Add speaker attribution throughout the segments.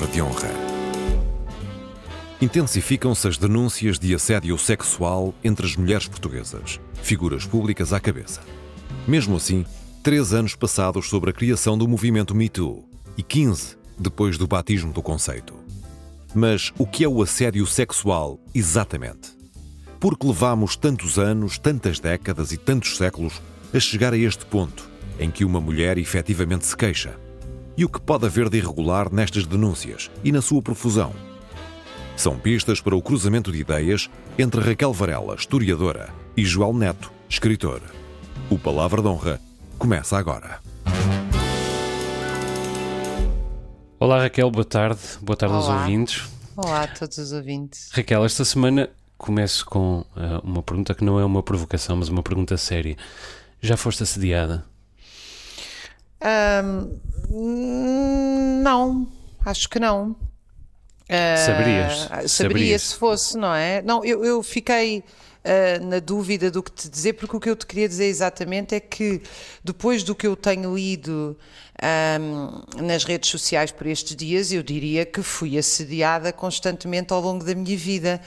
Speaker 1: palavra de honra. Intensificam-se as denúncias de assédio sexual entre as mulheres portuguesas, figuras públicas à cabeça. Mesmo assim, três anos passados sobre a criação do movimento Me Too e 15 depois do batismo do conceito. Mas o que é o assédio sexual exatamente? Porque levamos tantos anos, tantas décadas e tantos séculos a chegar a este ponto em que uma mulher efetivamente se queixa? E o que pode haver de irregular nestas denúncias e na sua profusão? São pistas para o cruzamento de ideias entre Raquel Varela, historiadora, e João Neto, escritor. O Palavra de Honra começa agora.
Speaker 2: Olá Raquel, boa tarde. Boa tarde
Speaker 3: Olá.
Speaker 2: aos ouvintes.
Speaker 3: Olá a todos os ouvintes.
Speaker 2: Raquel, esta semana começo com uh, uma pergunta que não é uma provocação, mas uma pergunta séria. Já foste assediada?
Speaker 3: Ahm, não, acho que não. Ah,
Speaker 2: Saberias?
Speaker 3: Saberia
Speaker 2: Saberias?
Speaker 3: se fosse, não é? Não, eu, eu fiquei ah, na dúvida do que te dizer, porque o que eu te queria dizer exatamente é que depois do que eu tenho lido ahm, nas redes sociais por estes dias, eu diria que fui assediada constantemente ao longo da minha vida.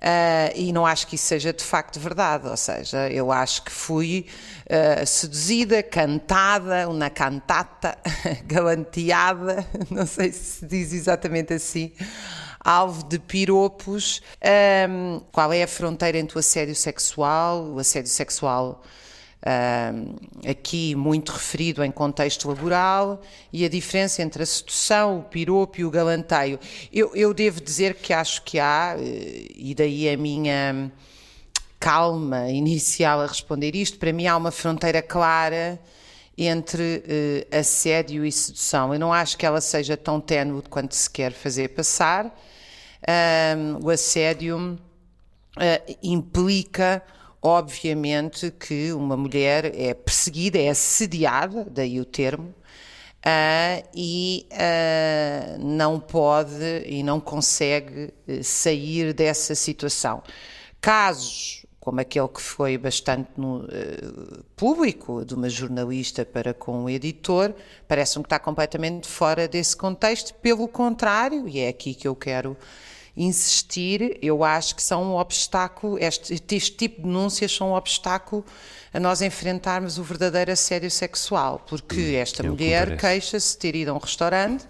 Speaker 3: Ah, e não acho que isso seja de facto verdade, ou seja, eu acho que fui ah, seduzida, cantada, uma cantata, galanteada, não sei se se diz exatamente assim, alvo de piropos. Ahm, qual é a fronteira entre o assédio sexual, o assédio sexual ahm, aqui muito referido em contexto laboral e a diferença entre a sedução, o piropo e o galanteio. Eu, eu devo dizer que acho que há, eh, e daí a minha calma inicial a responder isto, para mim há uma fronteira clara entre eh, assédio e sedução. Eu não acho que ela seja tão ténue quanto se quer fazer passar. Ahm, o assédio eh, implica, obviamente, que uma mulher é perseguida, é assediada, daí o termo, ah, e ah, não pode e não consegue eh, sair dessa situação. Casos como aquele que foi bastante no, eh, público, de uma jornalista para com o editor, parece-me que está completamente fora desse contexto. Pelo contrário, e é aqui que eu quero insistir, eu acho que são um obstáculo, este, este tipo de denúncias são um obstáculo a nós enfrentarmos o verdadeiro assédio sexual, porque esta
Speaker 2: é
Speaker 3: mulher queixa-se de ter ido a um restaurante,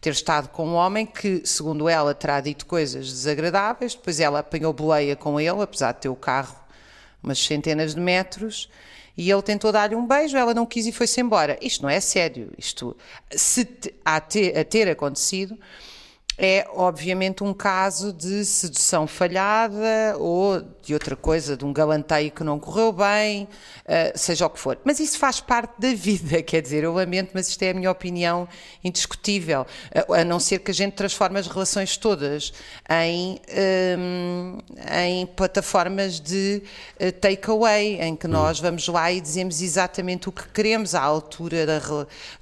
Speaker 3: ter estado com um homem que, segundo ela, terá dito coisas desagradáveis, depois ela apanhou boleia com ele, apesar de ter o carro umas centenas de metros, e ele tentou dar-lhe um beijo, ela não quis e foi-se embora. Isto não é sério, isto, se a ter, a ter acontecido, é obviamente um caso de sedução falhada ou de outra coisa, de um galanteio que não correu bem, eh, seja o que for. Mas isso faz parte da vida, quer dizer, eu lamento, mas isto é a minha opinião indiscutível. A, a não ser que a gente transforme as relações todas em, hum, em plataformas de eh, takeaway, em que nós vamos lá e dizemos exatamente o que queremos à altura da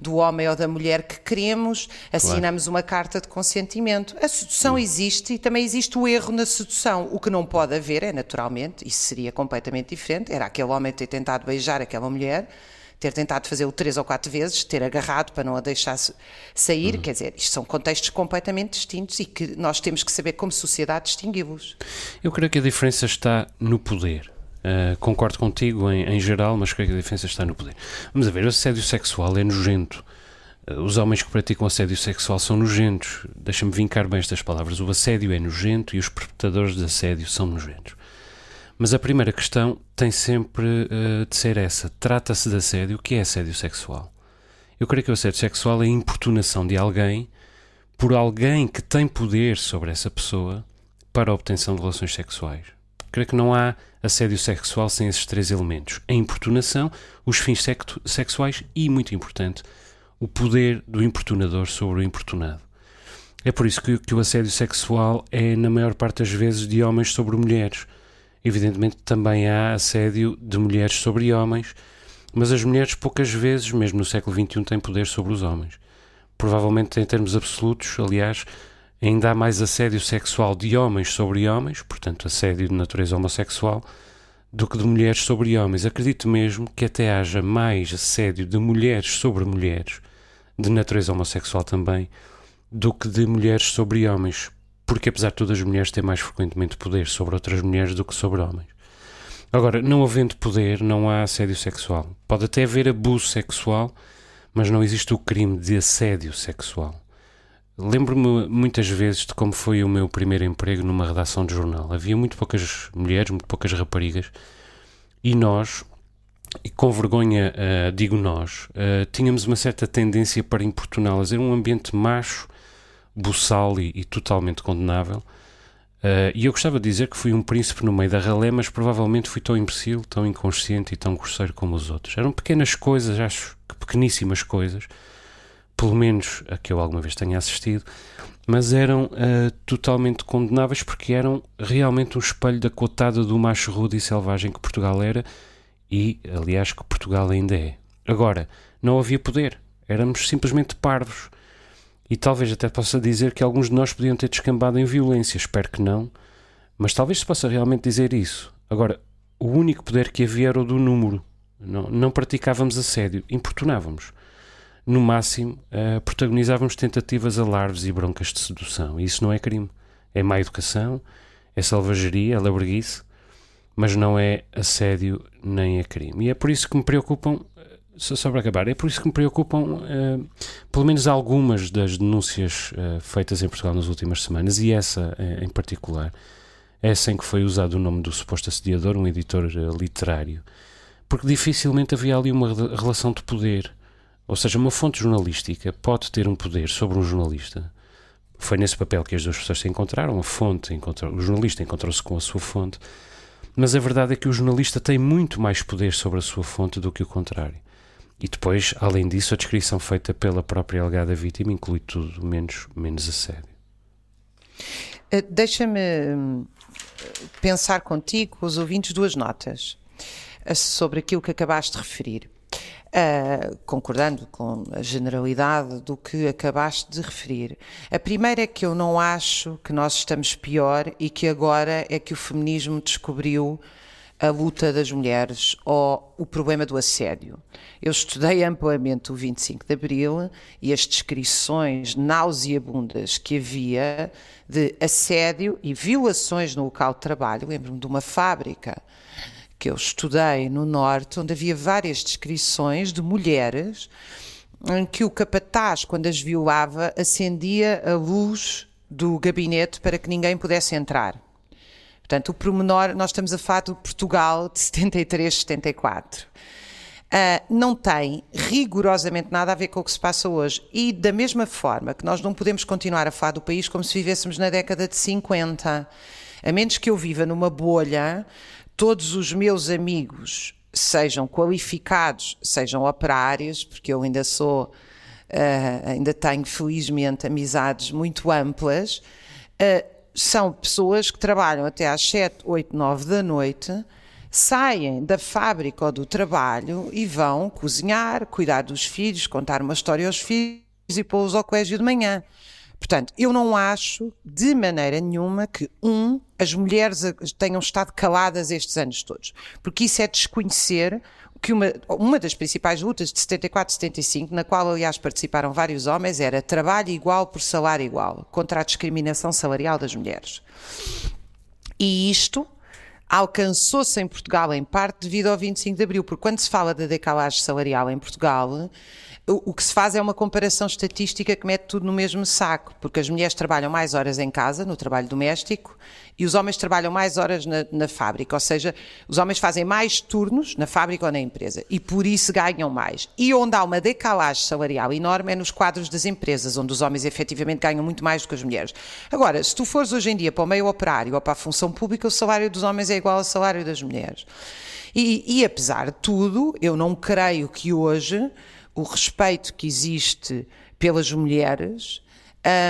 Speaker 3: do homem ou da mulher que queremos, assinamos uma carta de consentimento. A sedução existe e também existe o erro na sedução. O que não pode haver é, naturalmente, isso seria completamente diferente, era aquele homem ter tentado beijar aquela mulher, ter tentado fazê-lo três ou quatro vezes, ter agarrado para não a deixar sa- sair, quer dizer, isto são contextos completamente distintos e que nós temos que saber como sociedade distingui-los.
Speaker 2: Eu creio que a diferença está no poder. Uh, concordo contigo em, em geral, mas creio que a diferença está no poder. Vamos a ver, o assédio sexual é nojento. Uh, os homens que praticam assédio sexual são nojentos. Deixa-me vincar bem estas palavras. O assédio é nojento e os perpetradores de assédio são nojentos. Mas a primeira questão tem sempre uh, de ser essa. Trata-se de assédio. O que é assédio sexual? Eu creio que o assédio sexual é a importunação de alguém por alguém que tem poder sobre essa pessoa para a obtenção de relações sexuais. Creio que não há assédio sexual sem esses três elementos: a importunação, os fins sexu- sexuais e, muito importante, o poder do importunador sobre o importunado. É por isso que, que o assédio sexual é, na maior parte das vezes, de homens sobre mulheres. Evidentemente, também há assédio de mulheres sobre homens, mas as mulheres, poucas vezes, mesmo no século XXI, têm poder sobre os homens. Provavelmente, em termos absolutos, aliás, ainda há mais assédio sexual de homens sobre homens, portanto, assédio de natureza homossexual, do que de mulheres sobre homens. Acredito mesmo que até haja mais assédio de mulheres sobre mulheres, de natureza homossexual também, do que de mulheres sobre homens, porque apesar de todas as mulheres têm mais frequentemente poder sobre outras mulheres do que sobre homens. Agora, não havendo poder, não há assédio sexual. Pode até haver abuso sexual, mas não existe o crime de assédio sexual. Lembro-me muitas vezes de como foi o meu primeiro emprego numa redação de jornal. Havia muito poucas mulheres, muito poucas raparigas, e nós, e com vergonha uh, digo nós, uh, tínhamos uma certa tendência para importuná-las. Era um ambiente macho, buçal e, e totalmente condenável. Uh, e eu gostava de dizer que fui um príncipe no meio da ralé, mas provavelmente fui tão imbecil, tão inconsciente e tão grosseiro como os outros. Eram pequenas coisas, acho que pequeníssimas coisas, pelo menos a que eu alguma vez tenha assistido, mas eram uh, totalmente condenáveis porque eram realmente um espelho da cotada do macho rude e selvagem que Portugal era e, aliás, que Portugal ainda é. Agora, não havia poder, éramos simplesmente parvos. E talvez até possa dizer que alguns de nós podiam ter descambado em violência, espero que não, mas talvez se possa realmente dizer isso. Agora, o único poder que havia era o do número. Não, não praticávamos assédio, importunávamos. No máximo, uh, protagonizávamos tentativas alarves e broncas de sedução. E isso não é crime. É má educação, é selvageria, é laberguice, mas não é assédio nem é crime. E é por isso que me preocupam, eh, só para acabar, é por isso que me preocupam uh, pelo menos algumas das denúncias uh, feitas em Portugal nas últimas semanas, e essa em particular, essa em que foi usado o nome do suposto assediador, um editor literário, porque dificilmente havia ali uma relação de poder. Ou seja, uma fonte jornalística pode ter um poder sobre um jornalista. Foi nesse papel que as duas pessoas se encontraram. A fonte encontrou, o jornalista encontrou-se com a sua fonte mas a verdade é que o jornalista tem muito mais poder sobre a sua fonte do que o contrário. E depois, além disso, a descrição feita pela própria alegada vítima inclui tudo menos, menos assédio.
Speaker 3: Eh, deixa-me hum, pensar contigo, os ouvintes, duas notas eh, sobre aquilo que acabaste de referir. Uh, concordando com a generalidade do que acabaste de referir. A primeira é que eu não acho que nós estamos pior e que agora é que o feminismo descobriu a luta das mulheres ou o problema do assédio. Eu estudei amplamente o 25 de Abril e as descrições nauseabundas que havia de assédio e violações no local de trabalho. Lembro-me de uma fábrica que eu estudei no Norte, onde havia várias descrições de mulheres em que o capataz, quando as violava, acendia a luz do gabinete para que ninguém pudesse entrar. Portanto, o promenor, nós estamos a falar do Portugal de 73, 74. Uh, não tem rigorosamente nada a ver com o que se passa hoje. E da mesma forma que nós não podemos continuar a falar do país como se vivêssemos na década de 50, a menos que eu viva numa bolha todos os meus amigos sejam qualificados, sejam operários, porque eu ainda sou, uh, ainda tenho felizmente amizades muito amplas, uh, são pessoas que trabalham até às 7, 8, 9 da noite, saem da fábrica ou do trabalho e vão cozinhar, cuidar dos filhos, contar uma história aos filhos e pô-los ao colégio de manhã. Portanto, eu não acho de maneira nenhuma que, um, as mulheres tenham estado caladas estes anos todos, porque isso é desconhecer que uma, uma das principais lutas de 74 e 75, na qual, aliás, participaram vários homens, era trabalho igual por salário igual, contra a discriminação salarial das mulheres. E isto alcançou-se em Portugal, em parte, devido ao 25 de Abril, porque quando se fala da decalagem salarial em Portugal, o, que se faz é uma comparação estatística que mete tudo no mesmo saco, porque as mulheres trabalham mais horas em casa, no trabalho doméstico, e os homens trabalham mais horas na, na, fábrica, ou seja, os homens fazem mais turnos na fábrica ou na empresa, e por isso ganham mais. E onde há uma decalagem salarial enorme é nos quadros das empresas, onde os homens efetivamente ganham muito mais do que as mulheres. Agora, se tu fores hoje em dia para o meio operário ou para a função pública, o salário dos homens é igual ao salário das mulheres. E, e apesar de tudo, eu não creio que hoje o respeito que existe pelas mulheres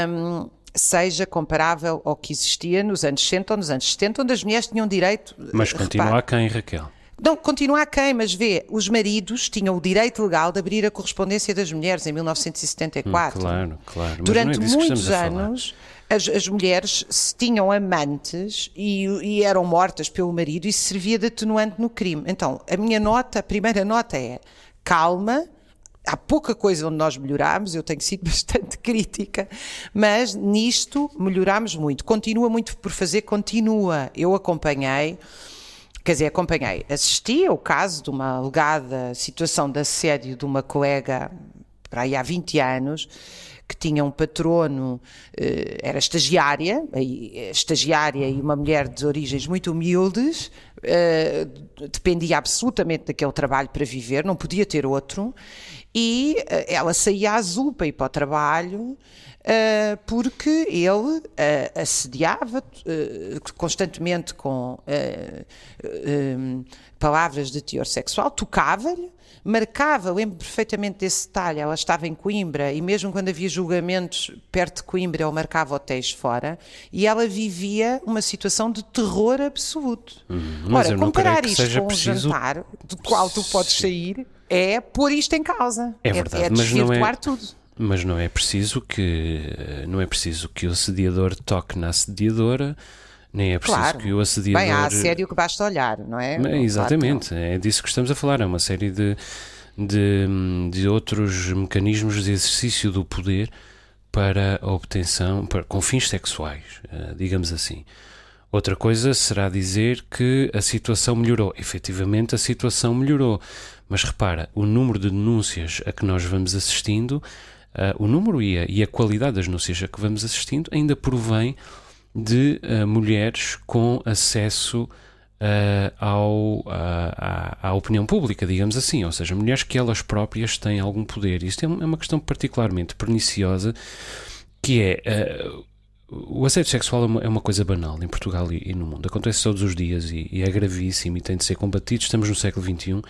Speaker 3: um, seja comparável ao que existia nos anos 60 ou nos anos 70, onde as mulheres tinham direito.
Speaker 2: Mas continua a quem, Raquel?
Speaker 3: Não, continua a quem, mas vê, os maridos tinham o direito legal de abrir a correspondência das mulheres em 1974.
Speaker 2: Hum, claro, claro.
Speaker 3: Mas Durante é muitos anos, as, as, mulheres tinham amantes e, e, eram mortas pelo marido e servia de atenuante no crime. Então, a minha nota, a primeira nota é calma, há pouca coisa onde nós melhoramos, eu tenho sido bastante crítica, mas nisto melhoramos muito. Continua muito por fazer, continua. Eu acompanhei, quer dizer, acompanhei, assisti ao caso de uma alegada situação de assédio de uma colega para aí há 20 anos, que tinha um patrono, eh, era estagiária, estagiária e uma mulher de origens muito humildes, eh, dependia absolutamente daquele trabalho para viver, não podia ter outro, e eh, ela saía azul para ir para o trabalho. Uh, porque ele uh, assediava uh, constantemente com palavras de teor sexual, tocava-lhe, marcava, lembro perfeitamente desse detalhe, ela estava em Coimbra e mesmo quando havia julgamentos perto de Coimbra, ele marcava hotéis fora e ela vivia uma situação de terror absoluto.
Speaker 2: Hum, Ora,
Speaker 3: comparar
Speaker 2: isto
Speaker 3: com um
Speaker 2: preciso...
Speaker 3: jantar do qual tu podes sair é pôr isto em causa.
Speaker 2: É verdade,
Speaker 3: é, é
Speaker 2: mas não é...
Speaker 3: tudo.
Speaker 2: Mas não é preciso que não é preciso que o assediador toque na assediadora, nem é preciso
Speaker 3: claro.
Speaker 2: que o assediador.
Speaker 3: Bem, há assédio que basta olhar, não é?
Speaker 2: exatamente,
Speaker 3: claro
Speaker 2: é disso que estamos a falar. É uma série de, de, de outros mecanismos de exercício do poder para a obtenção, para, com fins sexuais, uh, digamos assim. Outra coisa será dizer que a situação melhorou. Efetivamente, a situação melhorou. Mas repara, o número de denúncias a que nós vamos assistindo, o número e a, e a qualidade das denúncias a que vamos assistindo ainda provém de uh, mulheres com acesso uh, ao, uh, à, à, opinião pública, digamos assim, ou seja, mulheres que elas próprias têm algum poder. Isto é, é uma questão particularmente perniciosa, que é o assédio sexual é uma, é uma, coisa banal em Portugal e, e, no mundo. Acontece todos os dias e, e, é gravíssimo e tem de ser combatido. Estamos no século XXI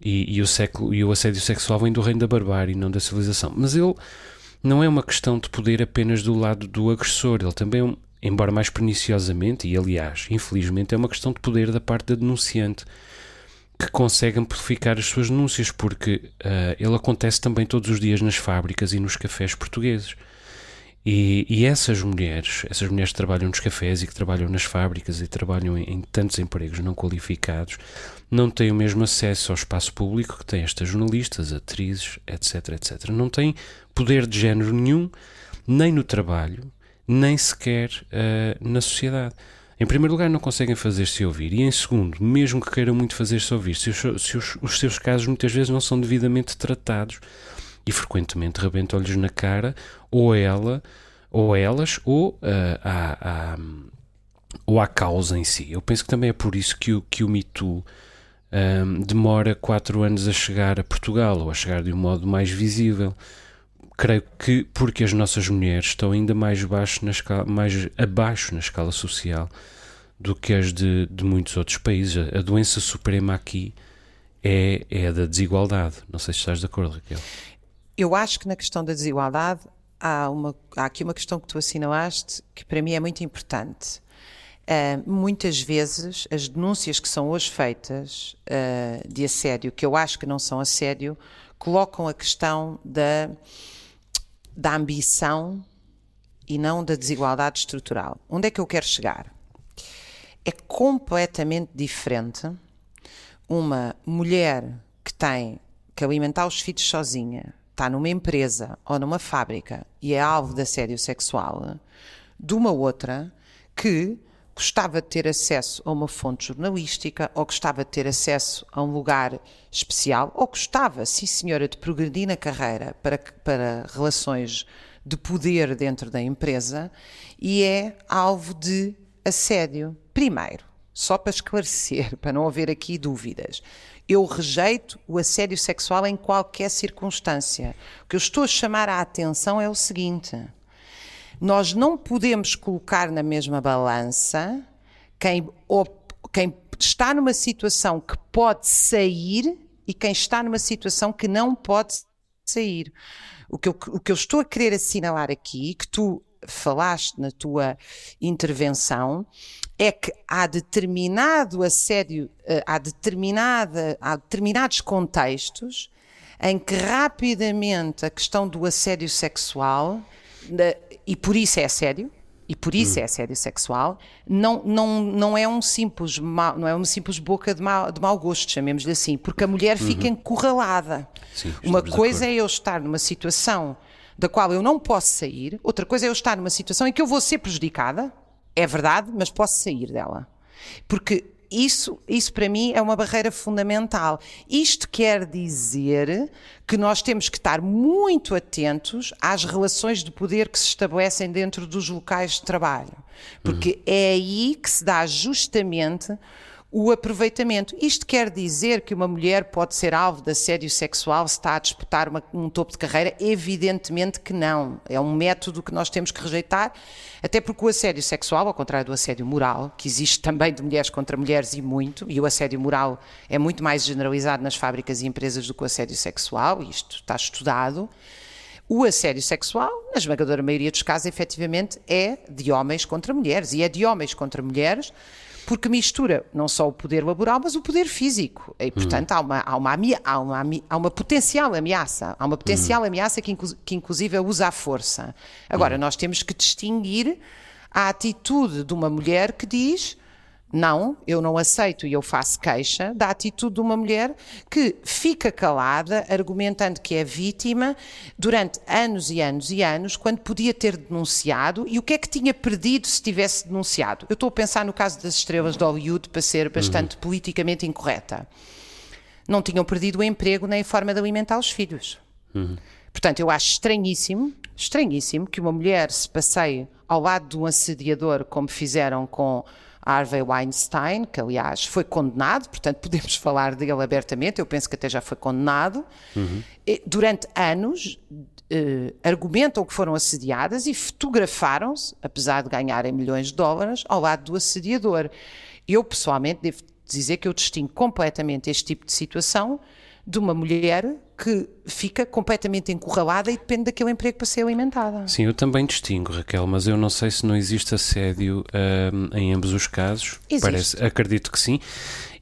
Speaker 2: e, e, o, século, e o assédio sexual vem do reino da barbárie, não da civilização. Mas ele não é uma questão de poder apenas do lado do agressor, ele também é embora mais perniciosamente, e aliás, infelizmente, é uma questão de poder da parte da denunciante que consegue amplificar as suas denúncias, porque uh, ele acontece também todos os dias nas fábricas e nos cafés portugueses. E, e, essas mulheres, essas mulheres que trabalham nos cafés e que trabalham nas fábricas e trabalham em, em, tantos empregos não qualificados, não têm o mesmo acesso ao espaço público que têm estas jornalistas, atrizes, etc, etc. Não têm poder de género nenhum, nem no trabalho, nem sequer uh, na sociedade. Em primeiro lugar, não conseguem fazer-se ouvir, e em segundo, mesmo que queiram muito fazer-se ouvir, se, os, se os, os, seus casos muitas vezes não são devidamente tratados e frequentemente rebentam-lhes na cara, ou a ela, ou a elas, ou uh, à, à, ou à causa em si. Eu penso que também é por isso que o, que o Me Too um, eh, demora quatro anos a chegar a Portugal, ou a chegar de um modo mais visível creio que porque as nossas mulheres estão ainda mais, baixo na escala, mais abaixo na escala social do que as de, de muitos outros países. A doença suprema aqui é, é a da desigualdade. Não sei se estás de acordo, Raquel.
Speaker 3: Eu acho que na questão da desigualdade há, uma, há aqui uma questão que tu assinalaste que para mim é muito importante. Uh, muitas vezes as denúncias que são hoje feitas uh, de assédio, que eu acho que não são assédio, colocam a questão da da ambição e não da desigualdade estrutural. Onde é que eu quero chegar? É completamente diferente uma mulher que tem que alimentar os filhos sozinha, está numa empresa ou numa fábrica e é alvo de assédio sexual, de uma outra que gostava de ter acesso a uma fonte jornalística, ou gostava de ter acesso a um lugar especial, ou gostava, sim senhora, de progredir na carreira para, para relações de poder dentro da empresa, e é alvo de assédio. Primeiro, só para esclarecer, para não haver aqui dúvidas, eu rejeito o assédio sexual em qualquer circunstância. O que eu estou a chamar a atenção é o seguinte nós não podemos colocar na mesma balança quem, quem está numa situação que pode sair e quem está numa situação que não pode sair. O que eu, o que eu estou a querer assinalar aqui, que tu falaste na tua intervenção, é que há determinado assédio, eh, há, determinada, há determinados contextos em que rapidamente a questão do assédio sexual e por isso é assédio, e por isso é assédio sexual, não, não, não é um simples não é uma simples boca de mau, de mau gosto, chamemos-lhe assim, porque a mulher fica encurralada.
Speaker 2: Sim,
Speaker 3: uma coisa é eu estar numa situação da qual eu não posso sair, outra coisa é eu estar numa situação em que eu vou ser prejudicada, é verdade, mas posso sair dela. Porque isso, isso para mim é uma barreira fundamental. Isto quer dizer que nós temos que estar muito atentos às relações de poder que se estabelecem dentro dos locais de trabalho. Porque é aí que se dá justamente o aproveitamento. Isto quer dizer que uma mulher pode ser alvo de assédio sexual se está a disputar uma- um topo de carreira? Evidentemente que não. É um método que nós temos que rejeitar, até porque o assédio sexual, ao contrário do assédio moral, que existe também de mulheres contra mulheres e muito, e o assédio moral é muito mais generalizado nas fábricas e empresas do que o assédio sexual, isto está estudado. O assédio sexual, na esmagadora maioria dos casos, efetivamente, é de homens contra mulheres. E é de homens contra mulheres porque mistura não só o poder laboral, mas o poder físico. E, portanto, há, uma, há, uma, há, uma, há uma potencial ameaça. Há uma potencial ameaça que, que, inclusive, usa a força. Agora, nós temos que distinguir a atitude de uma mulher que diz não, eu não aceito e eu faço queixa da atitude de uma mulher que fica calada, argumentando que é vítima durante anos e anos e anos, quando podia ter denunciado e o que é que tinha perdido se tivesse denunciado. Eu estou a pensar no caso das estrelas de Hollywood para ser bastante politicamente incorreta. Não tinham perdido o emprego nem a forma de alimentar os filhos. Portanto, eu acho estranhíssimo, estranhíssimo que uma mulher se passeie ao lado de um assediador, como fizeram com Harvey Weinstein, que aliás foi condenado, portanto podemos falar dele abertamente, eu penso que até já foi condenado. E, Durante anos eh, argumentam que foram assediadas e fotografaram-se, apesar de ganharem milhões de dólares, ao lado do assediador. Eu pessoalmente devo dizer que eu distingo completamente este tipo de situação de uma mulher que fica completamente encurralada e depende daquele emprego para ser alimentada.
Speaker 2: Sim, eu também distingo, Raquel, mas eu não sei se não existe assédio hum, em ambos os casos.
Speaker 3: Existe.
Speaker 2: Parece, acredito que sim.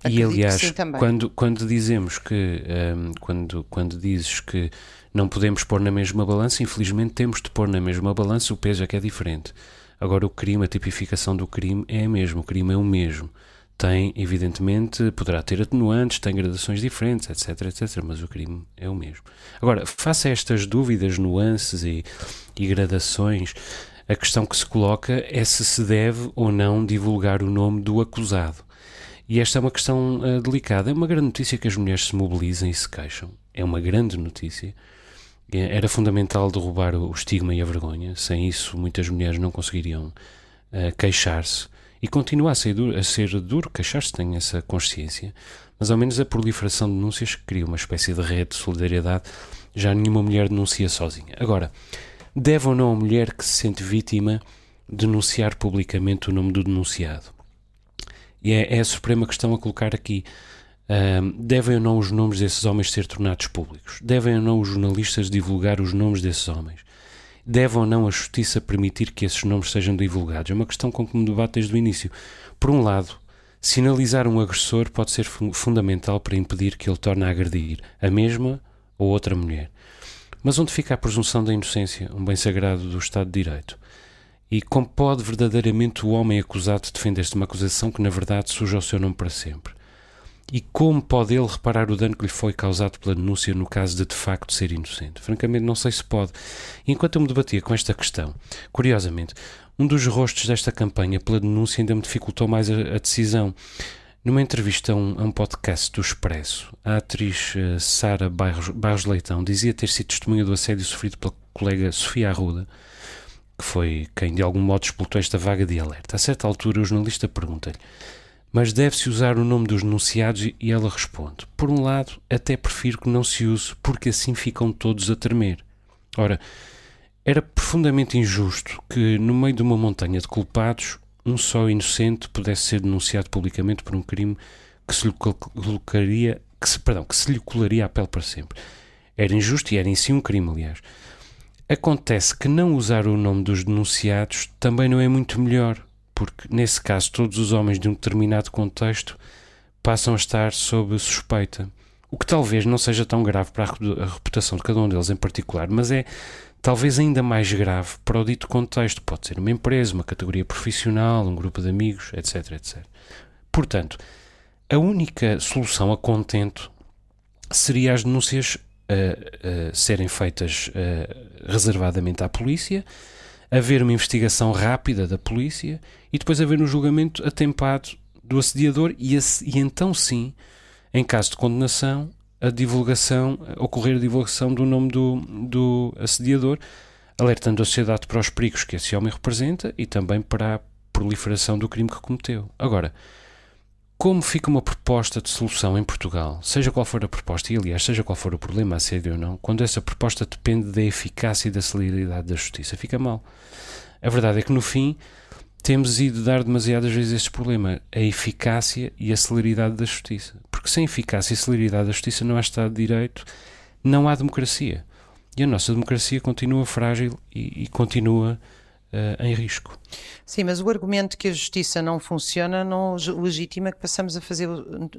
Speaker 3: Acredito
Speaker 2: e aliás,
Speaker 3: sim
Speaker 2: quando, quando dizemos que hum, quando, quando dizes que não podemos pôr na mesma balança, infelizmente temos de pôr na mesma balança, o peso é que é diferente. Agora o crime, a tipificação do crime é a mesma, o crime é o mesmo. Tem, evidentemente, poderá ter atenuantes, tem gradações diferentes, etc, etc, mas o crime é o mesmo. Agora, face a estas dúvidas, nuances e, e gradações, a questão que se coloca é se se deve ou não divulgar o nome do acusado. E esta é uma questão eh, delicada. É uma grande notícia que as mulheres se mobilizem e se queixam. É uma grande notícia. É- Era fundamental derrubar o estigma e a vergonha. Sem isso, muitas mulheres não conseguiriam eh, queixar-se. E continua a ser duro, a ser duro queixar-se, tenho essa consciência. Mas ao menos a proliferação de denúncias cria uma espécie de rede de solidariedade. Já nenhuma mulher denuncia sozinha. Agora, deve ou não a mulher que se sente vítima denunciar publicamente o nome do denunciado? E é, é a suprema questão a colocar aqui. Devem ou não os nomes desses homens ser tornados públicos? Devem ou não os jornalistas divulgar os nomes desses homens? Deve ou não a justiça permitir que esses nomes sejam divulgados? É uma questão com que me debato desde o início. Por um lado, sinalizar um agressor pode ser fu- fundamental para impedir que ele torne a agredir a mesma ou outra mulher. Mas onde fica a presunção da inocência, um bem sagrado do Estado de Direito? E como pode verdadeiramente o homem acusado defender-se de uma acusação que, na verdade, suja o seu nome para sempre? E como pode ele reparar o dano que lhe foi causado pela denúncia no caso de de facto ser inocente? Francamente, não sei se pode. Enquanto eu me debatia com esta questão, curiosamente, um dos rostos desta campanha pela denúncia ainda me dificultou mais a, a decisão. Numa entrevista a um, a um podcast do Expresso, a atriz eh, Sara Barros, Barros Leitão dizia ter sido testemunha do assédio sofrido pela colega Sofia Arruda, que foi quem de algum modo explotou esta vaga de alerta. A certa altura, o jornalista pergunta-lhe: Mas deve-se usar o nome dos denunciados? E ela responde: Por um lado, até prefiro que não se use, porque assim ficam todos a tremer. Ora, era profundamente injusto que, no meio de uma montanha de culpados, um só inocente pudesse ser denunciado publicamente por um crime que se lhe col- colocaria, que se, perdão, que se lhe colaria a pele para sempre. Era injusto e era em si um crime, aliás. Acontece que não usar o nome dos denunciados também não é muito melhor, porque nesse caso todos os homens de um determinado contexto passam a estar sob suspeita. O que talvez não seja tão grave para a repu- a reputação de cada um deles em particular, mas é talvez ainda mais grave para o dito contexto. Pode ser uma empresa, uma categoria profissional, um grupo de amigos, etc, etc. Portanto, a única solução a contento seria as denúncias uh, uh, serem feitas uh, reservadamente à polícia, haver uma investigação rápida da polícia e depois haver um julgamento atempado do assediador e, e então sim, em caso de condenação, a divulgação, ocorrer a divulgação do nome do, do assediador, alertando a sociedade para os perigos que esse homem representa e também para a proliferação do crime que cometeu. Agora, como fica uma proposta de solução em Portugal, seja qual for a proposta, e aliás, seja qual for o problema, assédio ou não, quando essa proposta depende da eficácia e da celeridade da justiça, fica mal. A verdade é que no fim temos ido dar demasiadas vezes este problema, a eficácia e a celeridade da justiça. Porque sem eficácia e celeridade da justiça não há Estado de Direito, não há democracia. E a nossa democracia continua frágil e, e continua uh, em risco.
Speaker 3: Sim, mas o argumento que a justiça não funciona não legitima que passamos a fazer uh,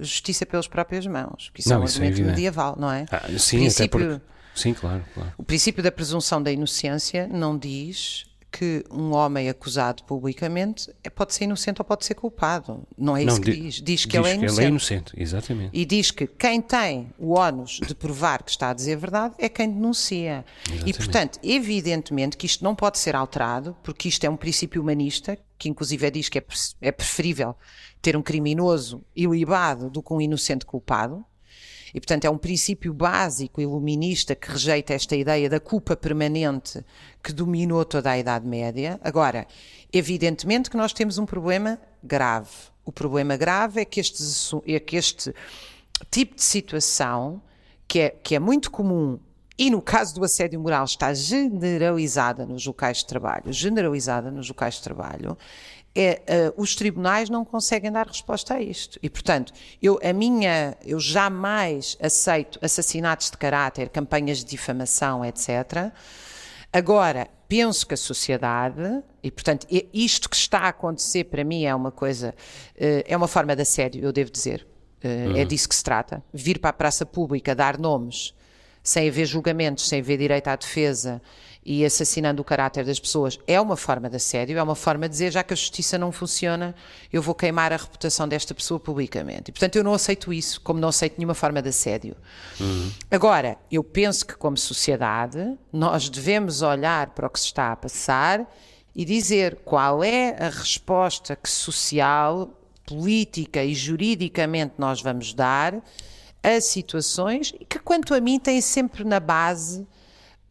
Speaker 3: justiça pelas próprias mãos. Que isso não, é um isso é argumento é medieval, não é?
Speaker 2: Ah, sim, até porque... Sim, claro, claro.
Speaker 3: O princípio da presunção da inocência não diz que um homem acusado publicamente é, pode ser inocente ou pode ser culpado. Não é isso não, que diz. Diz que, diz ele, é inocente.
Speaker 2: ele é inocente. Exatamente.
Speaker 3: E diz que quem tem o ónus de provar que está a dizer a verdade é quem denuncia. Exatamente. E, portanto, evidentemente que isto não pode ser alterado, porque isto é um princípio humanista, que inclusive diz que é, é preferível ter um criminoso ilibado do que um inocente culpado. E, portanto, é um princípio básico iluminista que rejeita esta ideia da culpa permanente que dominou toda a Idade Média. Agora, evidentemente que nós temos um problema grave. O problema grave é que, é que este tipo de situação, que é, que é muito comum e no caso do assédio moral está generalizada nos locais de trabalho, generalizada nos locais de trabalho, é, uh, os tribunais não conseguem dar resposta a isto. E, portanto, eu, a minha, eu jamais aceito assassinatos de caráter, campanhas de difamação, etc. Agora, penso que a sociedade, e portanto, isto que está a acontecer para mim é uma coisa, uh, é uma forma de assédio, eu devo dizer. Uh, uhum. É disso que se trata. Vir para a praça pública, dar nomes, sem haver julgamentos, sem haver direito à defesa, e assassinando o caráter das pessoas é uma forma de assédio, é uma forma de dizer, já que a justiça não funciona, eu vou queimar a reputação desta pessoa publicamente. E, portanto, eu não aceito isso, como não aceito nenhuma forma de assédio. Uhum. Agora, eu penso que, como sociedade, nós devemos olhar para o que se está a passar e dizer qual é a resposta que social, política e juridicamente nós vamos dar a situações que, quanto a mim, têm sempre na base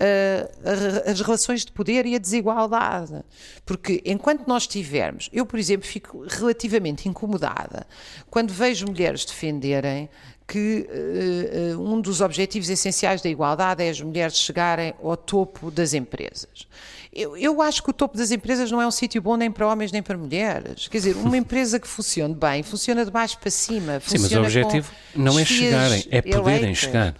Speaker 3: uh, as relações de poder e a desigualdade. Porque enquanto nós tivermos, eu, por exemplo, fico relativamente incomodada quando vejo mulheres defenderem que uh, um dos objetivos essenciais da igualdade é as mulheres chegarem ao topo das empresas. Eu, eu, acho que o topo das empresas não é um sítio bom nem para homens nem para mulheres. Quer dizer, uma empresa que funcione bem funciona de baixo para cima.
Speaker 2: Sim, mas o objetivo não é chegarem, é poderem eleitas. chegar.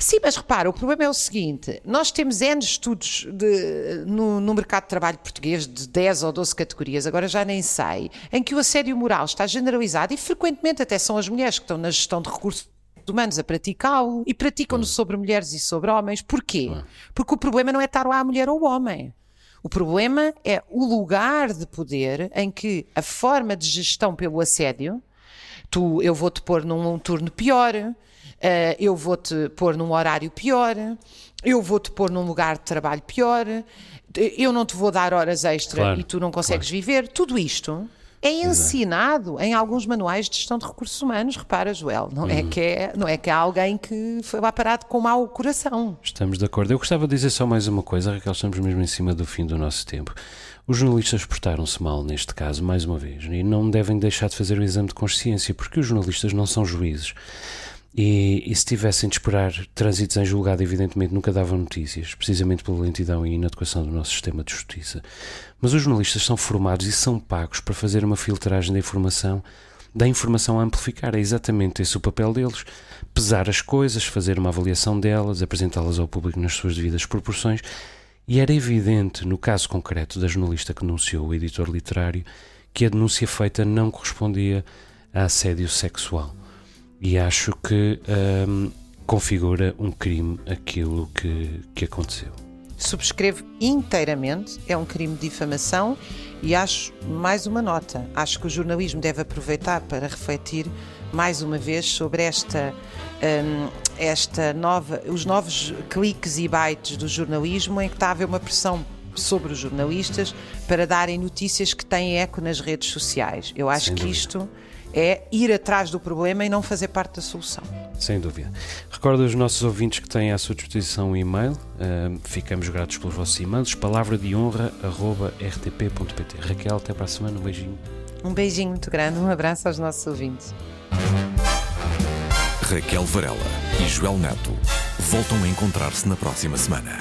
Speaker 3: Sim, mas repara, o problema é o seguinte: nós temos N estudos de, no, no, mercado de trabalho português de 10 ou 12 categorias, agora já nem sei, em que o assédio moral está generalizado e frequentemente até são as mulheres que estão na gestão de recursos humanos a praticá-lo e praticam-no sobre mulheres e sobre homens. Porquê? Porque o problema não é estar lá a mulher ou o homem. O problema é o lugar de poder em que a forma de gestão pelo assédio, tu, eu vou-te pôr num turno pior, eu vou-te pôr num horário pior, eu vou-te pôr num lugar de trabalho pior, eu não te vou dar horas extra claro, e tu não consegues claro. viver. Tudo isto é ensinado Exato. em alguns manuais de gestão de recursos humanos, repara, Joel. Não, é uhum. é, que é, não é que há alguém que foi lá parado com mau coração.
Speaker 2: Estamos de acordo. Eu gostava de dizer só mais uma coisa, Raquel, estamos mesmo em cima do fim do nosso tempo. Os jornalistas portaram-se mal neste caso, mais uma vez, e não devem deixar de fazer o exame de consciência, porque os jornalistas não são juízes. E, e, se tivessem de esperar trânsitos em julgado, evidentemente nunca davam notícias, precisamente pela lentidão e inadequação do nosso sistema de justiça. Mas os jornalistas são formados e são pagos para fazer uma filtragem da informação, da informação a amplificar. É exatamente esse o papel deles: pesar as coisas, fazer uma avaliação delas, apresentá-las ao público nas suas devidas proporções. E era evidente, no caso concreto da jornalista que denunciou o editor literário, que a denúncia feita não correspondia a assédio sexual. E acho que, um, configura um crime aquilo que, que aconteceu.
Speaker 3: Subscrevo inteiramente, é um crime de difamação e acho mais uma nota. Acho que o jornalismo deve aproveitar para refletir mais uma vez sobre esta, um, esta nova, os novos cliques e bytes do jornalismo em que está a haver uma pressão sobre os jornalistas para darem notícias que têm eco nas redes sociais. Eu acho que isto é ir atrás do problema e não fazer parte da solução.
Speaker 2: Sem dúvida. Recordo aos nossos ouvintes que têm à sua disposição um e-mail. Uh, ficamos gratos pelos vossos e-mails. Palavra de honra, rtp.pt. Raquel, até para a semana. Um beijinho.
Speaker 3: Um beijinho muito grande. Um abraço aos nossos ouvintes.
Speaker 1: Raquel Varela e Joel Neto voltam a encontrar-se na próxima semana.